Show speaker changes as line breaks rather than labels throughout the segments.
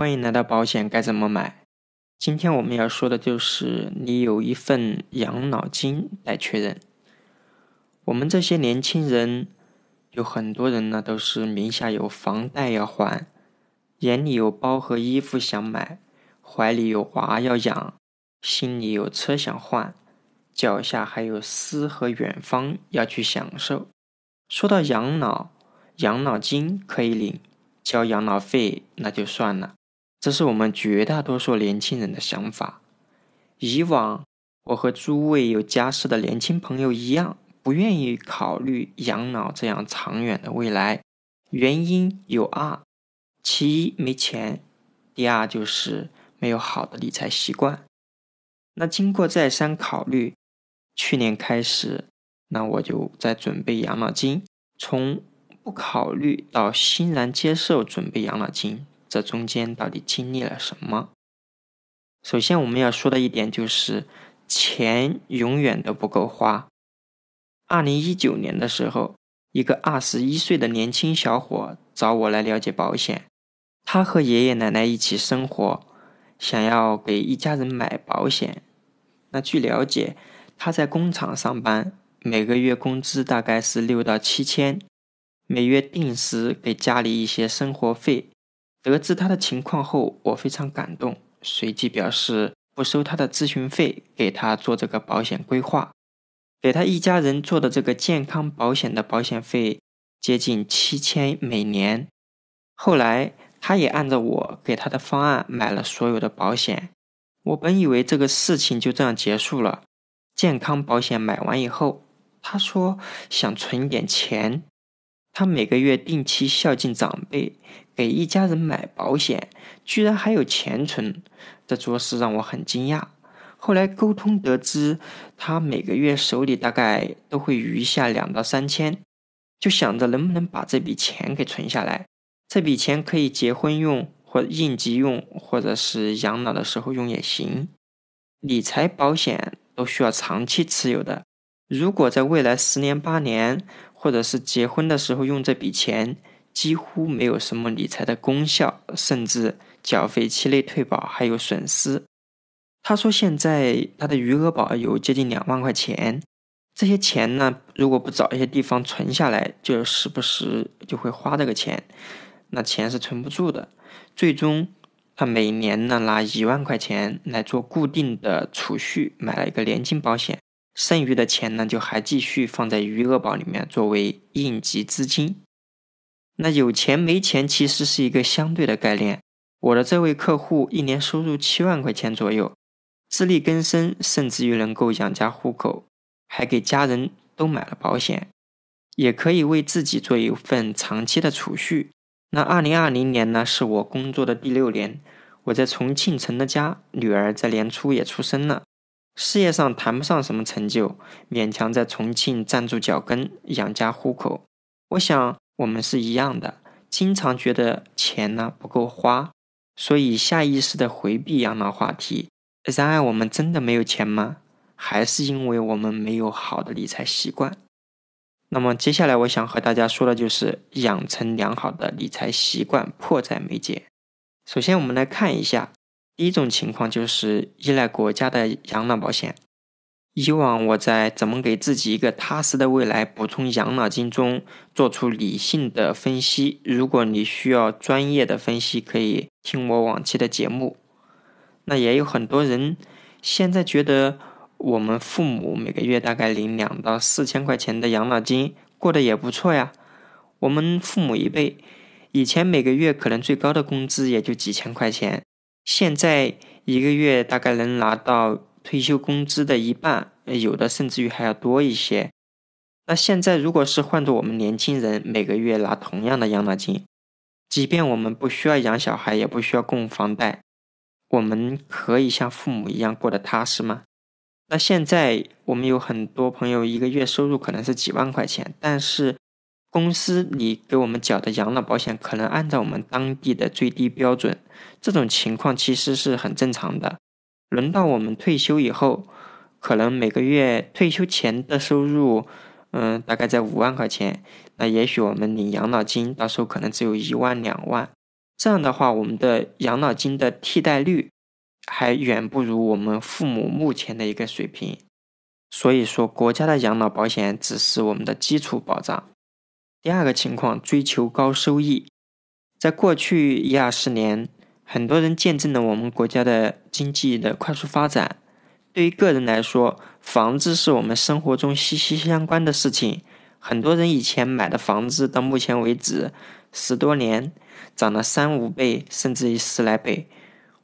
欢迎来到保险该怎么买。今天我们要说的就是你有一份养老金待确认。我们这些年轻人，有很多人呢都是名下有房贷要还，眼里有包和衣服想买，怀里有娃要养，心里有车想换，脚下还有诗和远方要去享受。说到养老，养老金可以领，交养老费那就算了。这是我们绝大多数年轻人的想法。以往，我和诸位有家室的年轻朋友一样，不愿意考虑养老这样长远的未来。原因有二：其一没钱，第二就是没有好的理财习惯。那经过再三考虑，去年开始，那我就在准备养老金。从不考虑到欣然接受准备养老金。这中间到底经历了什么？首先，我们要说的一点就是，钱永远都不够花。二零一九年的时候，一个二十一岁的年轻小伙找我来了解保险。他和爷爷奶奶一起生活，想要给一家人买保险。那据了解，他在工厂上班，每个月工资大概是六到七千，每月定时给家里一些生活费。得知他的情况后，我非常感动，随即表示不收他的咨询费，给他做这个保险规划，给他一家人做的这个健康保险的保险费接近七千每年。后来他也按照我给他的方案买了所有的保险。我本以为这个事情就这样结束了，健康保险买完以后，他说想存点钱。他每个月定期孝敬长辈，给一家人买保险，居然还有钱存，这着实让我很惊讶。后来沟通得知，他每个月手里大概都会余下两到三千，就想着能不能把这笔钱给存下来。这笔钱可以结婚用，或应急用，或者是养老的时候用也行。理财保险都需要长期持有的，如果在未来十年八年。或者是结婚的时候用这笔钱，几乎没有什么理财的功效，甚至缴费期内退保还有损失。他说现在他的余额宝有接近两万块钱，这些钱呢，如果不找一些地方存下来，就时不时就会花这个钱，那钱是存不住的。最终，他每年呢拿一万块钱来做固定的储蓄，买了一个年金保险。剩余的钱呢，就还继续放在余额宝里面作为应急资金。那有钱没钱其实是一个相对的概念。我的这位客户一年收入七万块钱左右，自力更生，甚至于能够养家糊口，还给家人都买了保险，也可以为自己做一份长期的储蓄。那二零二零年呢，是我工作的第六年，我在重庆成了家，女儿在年初也出生了。事业上谈不上什么成就，勉强在重庆站住脚跟，养家糊口。我想我们是一样的，经常觉得钱呢不够花，所以下意识的回避养老话题。然而，我们真的没有钱吗？还是因为我们没有好的理财习惯？那么，接下来我想和大家说的就是养成良好的理财习惯迫在眉睫。首先，我们来看一下。第一种情况就是依赖国家的养老保险。以往我在《怎么给自己一个踏实的未来补充养老金》中做出理性的分析。如果你需要专业的分析，可以听我往期的节目。那也有很多人现在觉得我们父母每个月大概领两到四千块钱的养老金，过得也不错呀。我们父母一辈以前每个月可能最高的工资也就几千块钱。现在一个月大概能拿到退休工资的一半，有的甚至于还要多一些。那现在如果是换做我们年轻人，每个月拿同样的养老金，即便我们不需要养小孩，也不需要供房贷，我们可以像父母一样过得踏实吗？那现在我们有很多朋友一个月收入可能是几万块钱，但是。公司里给我们缴的养老保险可能按照我们当地的最低标准，这种情况其实是很正常的。轮到我们退休以后，可能每个月退休前的收入，嗯，大概在五万块钱，那也许我们领养老金，到时候可能只有一万两万，这样的话，我们的养老金的替代率还远不如我们父母目前的一个水平。所以说，国家的养老保险只是我们的基础保障。第二个情况，追求高收益。在过去一二十年，很多人见证了我们国家的经济的快速发展。对于个人来说，房子是我们生活中息息相关的事情。很多人以前买的房子，到目前为止十多年涨了三五倍，甚至于十来倍。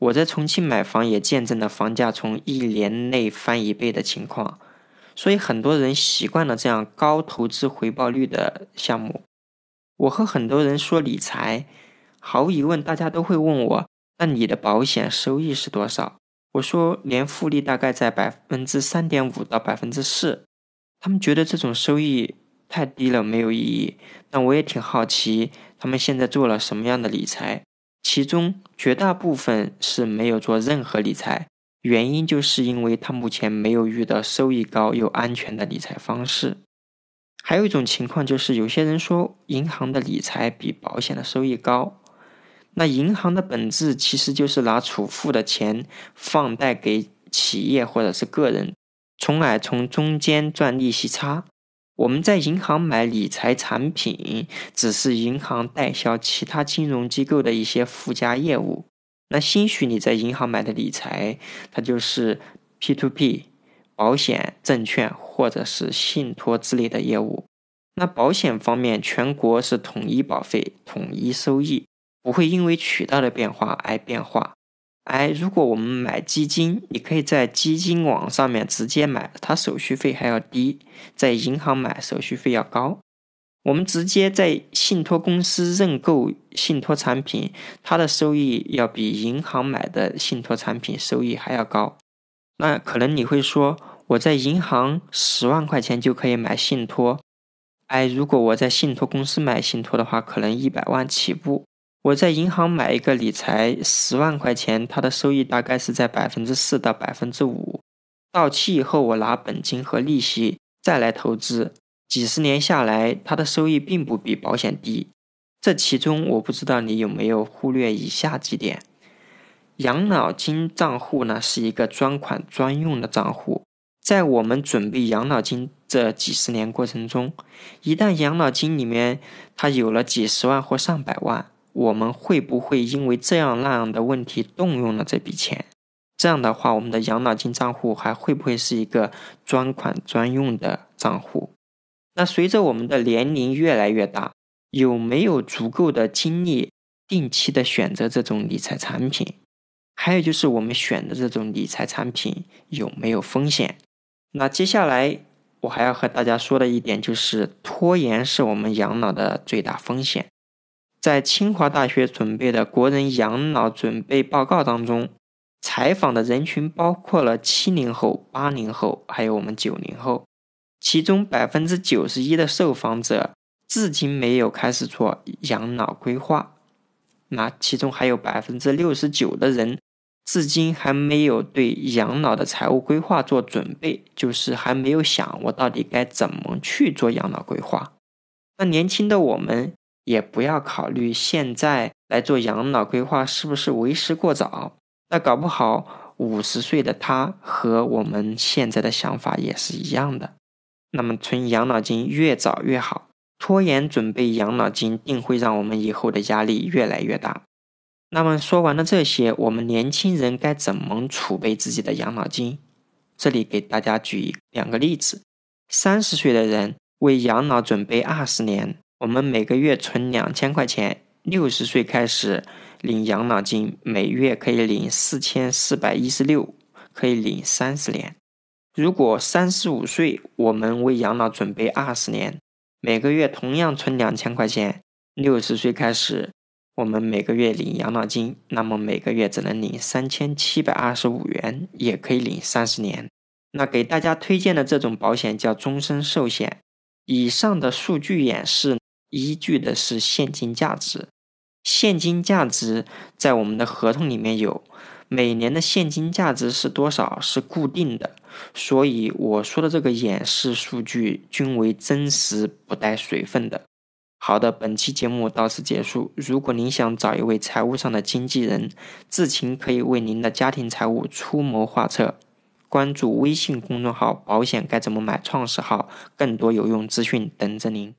我在重庆买房，也见证了房价从一年内翻一倍的情况。所以很多人习惯了这样高投资回报率的项目。我和很多人说理财，毫无疑问，大家都会问我：那你的保险收益是多少？我说年复利大概在百分之三点五到百分之四。他们觉得这种收益太低了，没有意义。那我也挺好奇，他们现在做了什么样的理财？其中绝大部分是没有做任何理财。原因就是因为他目前没有遇到收益高又安全的理财方式。还有一种情况就是，有些人说银行的理财比保险的收益高。那银行的本质其实就是拿储户的钱放贷给企业或者是个人，从而从中间赚利息差。我们在银行买理财产品，只是银行代销其他金融机构的一些附加业务。那兴许你在银行买的理财，它就是 P to P 保险、证券或者是信托之类的业务。那保险方面，全国是统一保费、统一收益，不会因为渠道的变化而变化。而如果我们买基金，你可以在基金网上面直接买，它手续费还要低；在银行买手续费要高。我们直接在信托公司认购信托产品，它的收益要比银行买的信托产品收益还要高。那可能你会说，我在银行十万块钱就可以买信托，哎，如果我在信托公司买信托的话，可能一百万起步。我在银行买一个理财十万块钱，它的收益大概是在百分之四到百分之五，到期以后我拿本金和利息再来投资。几十年下来，它的收益并不比保险低。这其中，我不知道你有没有忽略以下几点：养老金账户呢是一个专款专用的账户，在我们准备养老金这几十年过程中，一旦养老金里面它有了几十万或上百万，我们会不会因为这样那样的问题动用了这笔钱？这样的话，我们的养老金账户还会不会是一个专款专用的账户？那随着我们的年龄越来越大，有没有足够的精力定期的选择这种理财产品？还有就是我们选的这种理财产品有没有风险？那接下来我还要和大家说的一点就是，拖延是我们养老的最大风险。在清华大学准备的国人养老准备报告当中，采访的人群包括了七零后、八零后，还有我们九零后。其中百分之九十一的受访者至今没有开始做养老规划，那其中还有百分之六十九的人至今还没有对养老的财务规划做准备，就是还没有想我到底该怎么去做养老规划。那年轻的我们也不要考虑现在来做养老规划是不是为时过早，那搞不好五十岁的他和我们现在的想法也是一样的。那么存养老金越早越好，拖延准备养老金定会让我们以后的压力越来越大。那么说完了这些，我们年轻人该怎么储备自己的养老金？这里给大家举两个例子：三十岁的人为养老准备二十年，我们每个月存两千块钱，六十岁开始领养老金，每月可以领四千四百一十六，可以领三十年。如果三十五岁，我们为养老准备二十年，每个月同样存两千块钱，六十岁开始，我们每个月领养老金，那么每个月只能领三千七百二十五元，也可以领三十年。那给大家推荐的这种保险叫终身寿险。以上的数据演示依据的是现金价值，现金价值在我们的合同里面有。每年的现金价值是多少？是固定的，所以我说的这个演示数据均为真实不带水分的。好的，本期节目到此结束。如果您想找一位财务上的经纪人，志勤可以为您的家庭财务出谋划策。关注微信公众号“保险该怎么买”，创始号，更多有用资讯等着您。